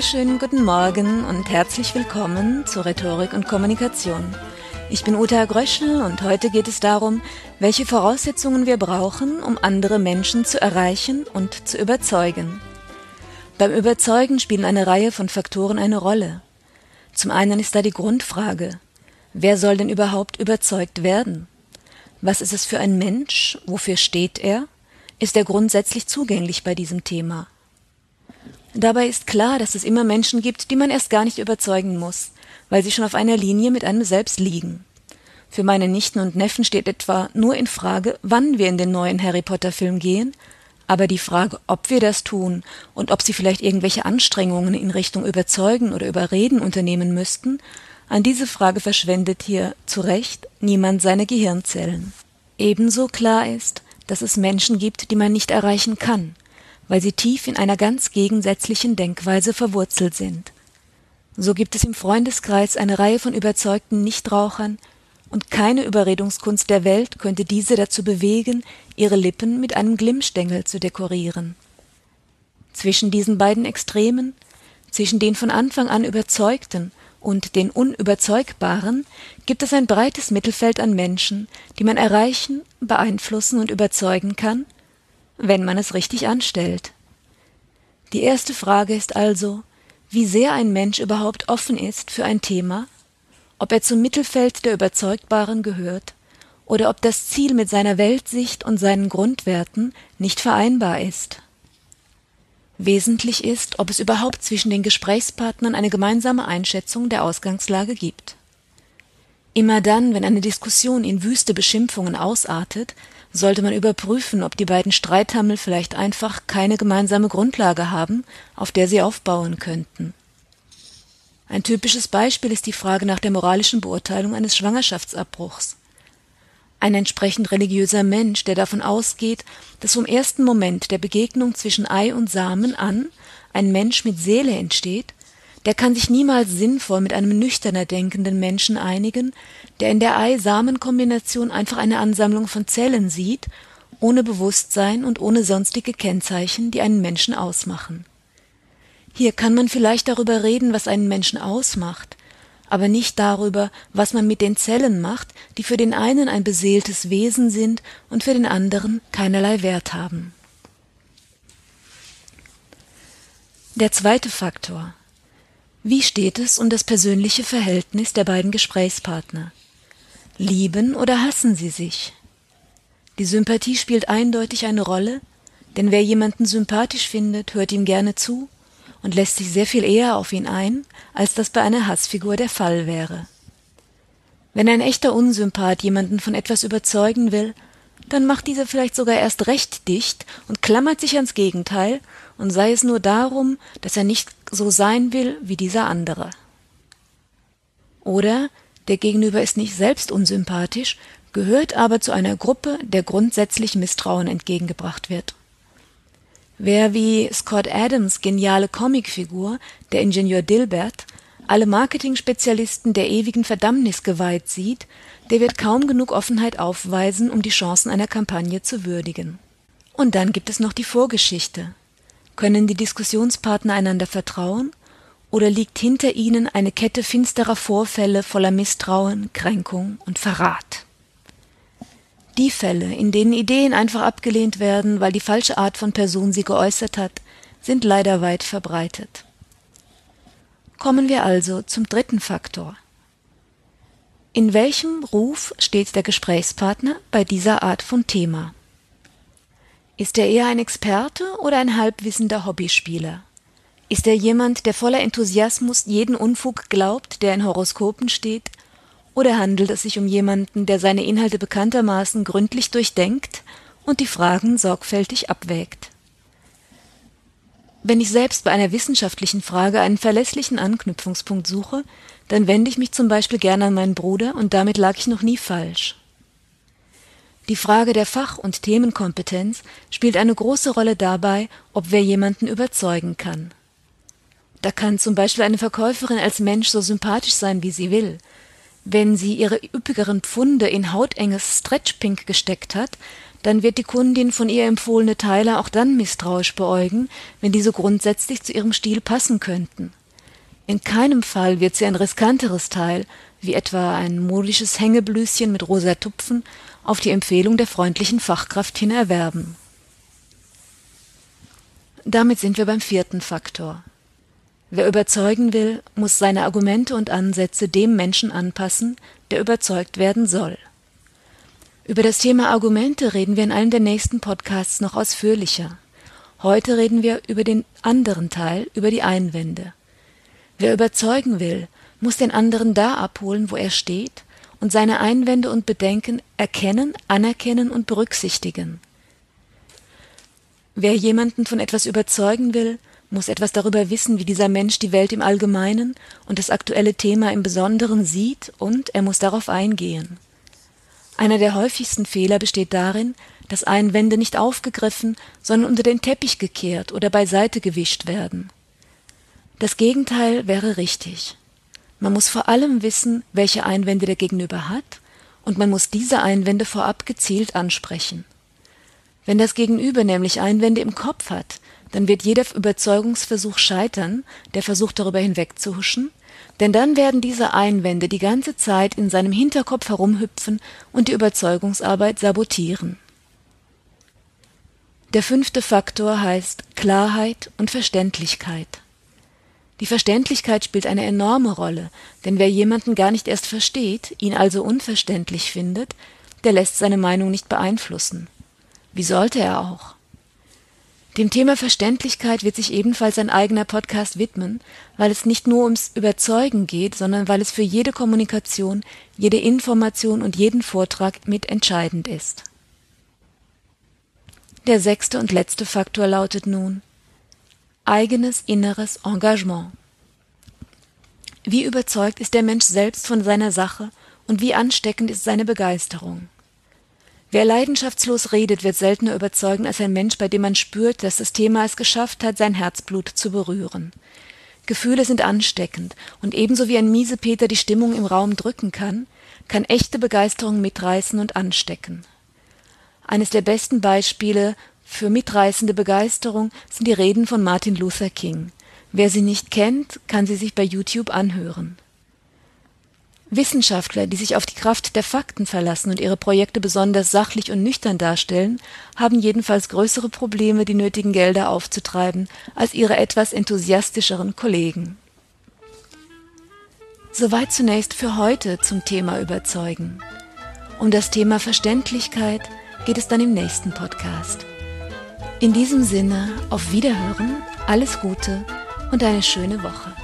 wunderschönen guten Morgen und herzlich willkommen zu Rhetorik und Kommunikation. Ich bin Uta Gröschel und heute geht es darum, welche Voraussetzungen wir brauchen, um andere Menschen zu erreichen und zu überzeugen. Beim Überzeugen spielen eine Reihe von Faktoren eine Rolle. Zum einen ist da die Grundfrage, wer soll denn überhaupt überzeugt werden? Was ist es für ein Mensch? Wofür steht er? Ist er grundsätzlich zugänglich bei diesem Thema? Dabei ist klar, dass es immer Menschen gibt, die man erst gar nicht überzeugen muss, weil sie schon auf einer Linie mit einem selbst liegen. Für meine Nichten und Neffen steht etwa nur in Frage, wann wir in den neuen Harry Potter Film gehen, aber die Frage, ob wir das tun und ob sie vielleicht irgendwelche Anstrengungen in Richtung Überzeugen oder Überreden unternehmen müssten, an diese Frage verschwendet hier zu Recht niemand seine Gehirnzellen. Ebenso klar ist, dass es Menschen gibt, die man nicht erreichen kann, weil sie tief in einer ganz gegensätzlichen Denkweise verwurzelt sind. So gibt es im Freundeskreis eine Reihe von überzeugten Nichtrauchern, und keine Überredungskunst der Welt könnte diese dazu bewegen, ihre Lippen mit einem Glimmstängel zu dekorieren. Zwischen diesen beiden Extremen, zwischen den von Anfang an Überzeugten und den Unüberzeugbaren, gibt es ein breites Mittelfeld an Menschen, die man erreichen, beeinflussen und überzeugen kann, wenn man es richtig anstellt. Die erste Frage ist also, wie sehr ein Mensch überhaupt offen ist für ein Thema, ob er zum Mittelfeld der Überzeugbaren gehört oder ob das Ziel mit seiner Weltsicht und seinen Grundwerten nicht vereinbar ist. Wesentlich ist, ob es überhaupt zwischen den Gesprächspartnern eine gemeinsame Einschätzung der Ausgangslage gibt. Immer dann, wenn eine Diskussion in wüste Beschimpfungen ausartet, sollte man überprüfen, ob die beiden Streithammel vielleicht einfach keine gemeinsame Grundlage haben, auf der sie aufbauen könnten. Ein typisches Beispiel ist die Frage nach der moralischen Beurteilung eines Schwangerschaftsabbruchs. Ein entsprechend religiöser Mensch, der davon ausgeht, dass vom ersten Moment der Begegnung zwischen Ei und Samen an ein Mensch mit Seele entsteht, der kann sich niemals sinnvoll mit einem nüchterner denkenden Menschen einigen, der in der Ei-Samen-Kombination einfach eine Ansammlung von Zellen sieht, ohne Bewusstsein und ohne sonstige Kennzeichen, die einen Menschen ausmachen. Hier kann man vielleicht darüber reden, was einen Menschen ausmacht, aber nicht darüber, was man mit den Zellen macht, die für den einen ein beseeltes Wesen sind und für den anderen keinerlei Wert haben. Der zweite Faktor wie steht es um das persönliche Verhältnis der beiden Gesprächspartner? Lieben oder hassen sie sich? Die Sympathie spielt eindeutig eine Rolle, denn wer jemanden sympathisch findet, hört ihm gerne zu und lässt sich sehr viel eher auf ihn ein, als das bei einer Hassfigur der Fall wäre. Wenn ein echter Unsympath jemanden von etwas überzeugen will, dann macht dieser vielleicht sogar erst recht dicht und klammert sich ans Gegenteil, und sei es nur darum, dass er nicht so sein will wie dieser andere. Oder der Gegenüber ist nicht selbst unsympathisch, gehört aber zu einer Gruppe, der grundsätzlich Misstrauen entgegengebracht wird. Wer wie Scott Adams geniale Comicfigur, der Ingenieur Dilbert, alle Marketing-Spezialisten der ewigen Verdammnis geweiht sieht, der wird kaum genug Offenheit aufweisen, um die Chancen einer Kampagne zu würdigen. Und dann gibt es noch die Vorgeschichte. Können die Diskussionspartner einander vertrauen? Oder liegt hinter ihnen eine Kette finsterer Vorfälle voller Misstrauen, Kränkung und Verrat? Die Fälle, in denen Ideen einfach abgelehnt werden, weil die falsche Art von Person sie geäußert hat, sind leider weit verbreitet. Kommen wir also zum dritten Faktor. In welchem Ruf steht der Gesprächspartner bei dieser Art von Thema? Ist er eher ein Experte oder ein halbwissender Hobbyspieler? Ist er jemand, der voller Enthusiasmus jeden Unfug glaubt, der in Horoskopen steht? Oder handelt es sich um jemanden, der seine Inhalte bekanntermaßen gründlich durchdenkt und die Fragen sorgfältig abwägt? Wenn ich selbst bei einer wissenschaftlichen Frage einen verlässlichen Anknüpfungspunkt suche, dann wende ich mich zum Beispiel gerne an meinen Bruder und damit lag ich noch nie falsch. Die Frage der Fach- und Themenkompetenz spielt eine große Rolle dabei, ob wer jemanden überzeugen kann. Da kann zum Beispiel eine Verkäuferin als Mensch so sympathisch sein, wie sie will. Wenn sie ihre üppigeren Pfunde in hautenges Stretchpink gesteckt hat, dann wird die Kundin von ihr empfohlene Teile auch dann misstrauisch beäugen, wenn diese grundsätzlich zu ihrem Stil passen könnten. In keinem Fall wird sie ein riskanteres Teil, wie etwa ein modisches Hängeblüschen mit rosa Tupfen, auf die Empfehlung der freundlichen Fachkraft hin erwerben. Damit sind wir beim vierten Faktor. Wer überzeugen will, muss seine Argumente und Ansätze dem Menschen anpassen, der überzeugt werden soll. Über das Thema Argumente reden wir in einem der nächsten Podcasts noch ausführlicher. Heute reden wir über den anderen Teil, über die Einwände. Wer überzeugen will, muss den anderen da abholen, wo er steht und seine Einwände und Bedenken erkennen, anerkennen und berücksichtigen. Wer jemanden von etwas überzeugen will, muss etwas darüber wissen, wie dieser Mensch die Welt im Allgemeinen und das aktuelle Thema im Besonderen sieht, und er muss darauf eingehen. Einer der häufigsten Fehler besteht darin, dass Einwände nicht aufgegriffen, sondern unter den Teppich gekehrt oder beiseite gewischt werden. Das Gegenteil wäre richtig. Man muss vor allem wissen, welche Einwände der Gegenüber hat, und man muss diese Einwände vorab gezielt ansprechen. Wenn das Gegenüber nämlich Einwände im Kopf hat, dann wird jeder Überzeugungsversuch scheitern, der versucht darüber hinwegzuhuschen, denn dann werden diese Einwände die ganze Zeit in seinem Hinterkopf herumhüpfen und die Überzeugungsarbeit sabotieren. Der fünfte Faktor heißt Klarheit und Verständlichkeit. Die Verständlichkeit spielt eine enorme Rolle, denn wer jemanden gar nicht erst versteht, ihn also unverständlich findet, der lässt seine Meinung nicht beeinflussen. Wie sollte er auch? Dem Thema Verständlichkeit wird sich ebenfalls ein eigener Podcast widmen, weil es nicht nur ums Überzeugen geht, sondern weil es für jede Kommunikation, jede Information und jeden Vortrag mit entscheidend ist. Der sechste und letzte Faktor lautet nun eigenes inneres Engagement. Wie überzeugt ist der Mensch selbst von seiner Sache und wie ansteckend ist seine Begeisterung? Wer leidenschaftslos redet, wird seltener überzeugen als ein Mensch, bei dem man spürt, dass das Thema es geschafft hat, sein Herzblut zu berühren. Gefühle sind ansteckend, und ebenso wie ein Miesepeter die Stimmung im Raum drücken kann, kann echte Begeisterung mitreißen und anstecken. Eines der besten Beispiele für mitreißende Begeisterung sind die Reden von Martin Luther King. Wer sie nicht kennt, kann sie sich bei YouTube anhören. Wissenschaftler, die sich auf die Kraft der Fakten verlassen und ihre Projekte besonders sachlich und nüchtern darstellen, haben jedenfalls größere Probleme, die nötigen Gelder aufzutreiben, als ihre etwas enthusiastischeren Kollegen. Soweit zunächst für heute zum Thema Überzeugen. Um das Thema Verständlichkeit geht es dann im nächsten Podcast. In diesem Sinne, auf Wiederhören, alles Gute und eine schöne Woche.